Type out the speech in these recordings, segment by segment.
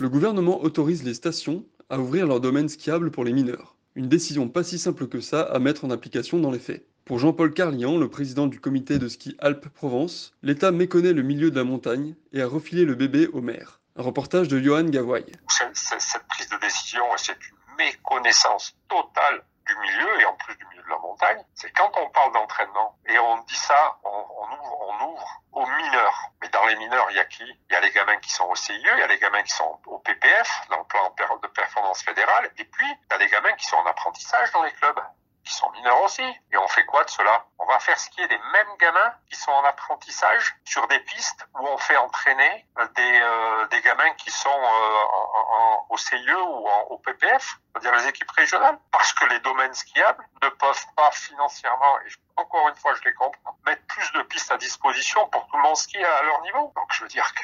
Le gouvernement autorise les stations à ouvrir leur domaine skiable pour les mineurs. Une décision pas si simple que ça à mettre en application dans les faits. Pour Jean-Paul Carlian, le président du comité de ski Alpes-Provence, l'État méconnaît le milieu de la montagne et a refilé le bébé au maire. Un reportage de Johan Gavoy. Cette prise de décision, c'est une méconnaissance totale du milieu et en plus du milieu de la montagne. C'est quand on parle d'entraînement et on dit ça, on, ouvre, aux mineurs. Mais dans les mineurs, il y a qui? Il y a les gamins qui sont au CIE, il y a les gamins qui sont PPF, dans le plan de performance fédérale, et puis il y a les gamins qui sont en apprentissage dans les clubs qui sont mineurs aussi. Et on fait quoi de cela? Va faire skier les mêmes gamins qui sont en apprentissage sur des pistes où on fait entraîner des, euh, des gamins qui sont euh, au CIE ou au PPF, c'est-à-dire les équipes régionales, parce que les domaines skiables ne peuvent pas financièrement, et encore une fois je les comprends, mettre plus de pistes à disposition pour tout le monde skier à leur niveau. Donc je veux dire que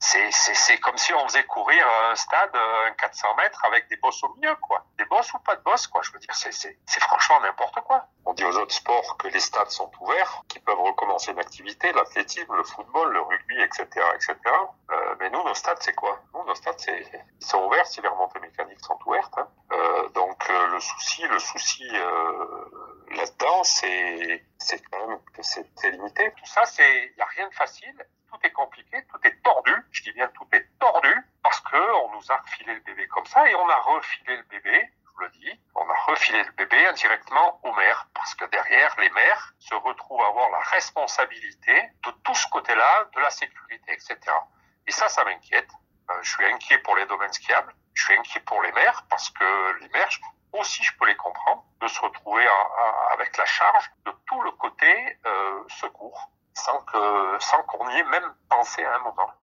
c'est comme si on faisait courir un stade un 400 mètres avec des bosses au milieu quoi, des bosses ou pas de bosses quoi. Je veux dire c'est franchement n'importe quoi. Dit aux autres sports que les stades sont ouverts, qu'ils peuvent recommencer une activité, l'athlétisme, le football, le rugby, etc., etc. Euh, mais nous, nos stades, c'est quoi? Nous, nos stades, c'est ils sont ouverts si les remontées mécaniques sont ouvertes. Hein. Euh, donc euh, le souci, le souci euh, là-dedans, c'est c'est quand même que c'est limité. Tout ça, c'est il y a rien de facile. Tout est compliqué, tout est tordu. Je dis bien tout est tordu parce que on nous a refilé le bébé comme ça et on a refilé le bébé refilé le bébé indirectement aux maires, parce que derrière, les maires se retrouvent à avoir la responsabilité de tout ce côté-là, de la sécurité, etc. Et ça, ça m'inquiète. Euh, je suis inquiet pour les domaines skiables, je suis inquiet pour les maires, parce que les maires, aussi, je peux les comprendre, de se retrouver avec la charge de tout le côté euh, secours, sans qu'on y ait même pensé à un moment.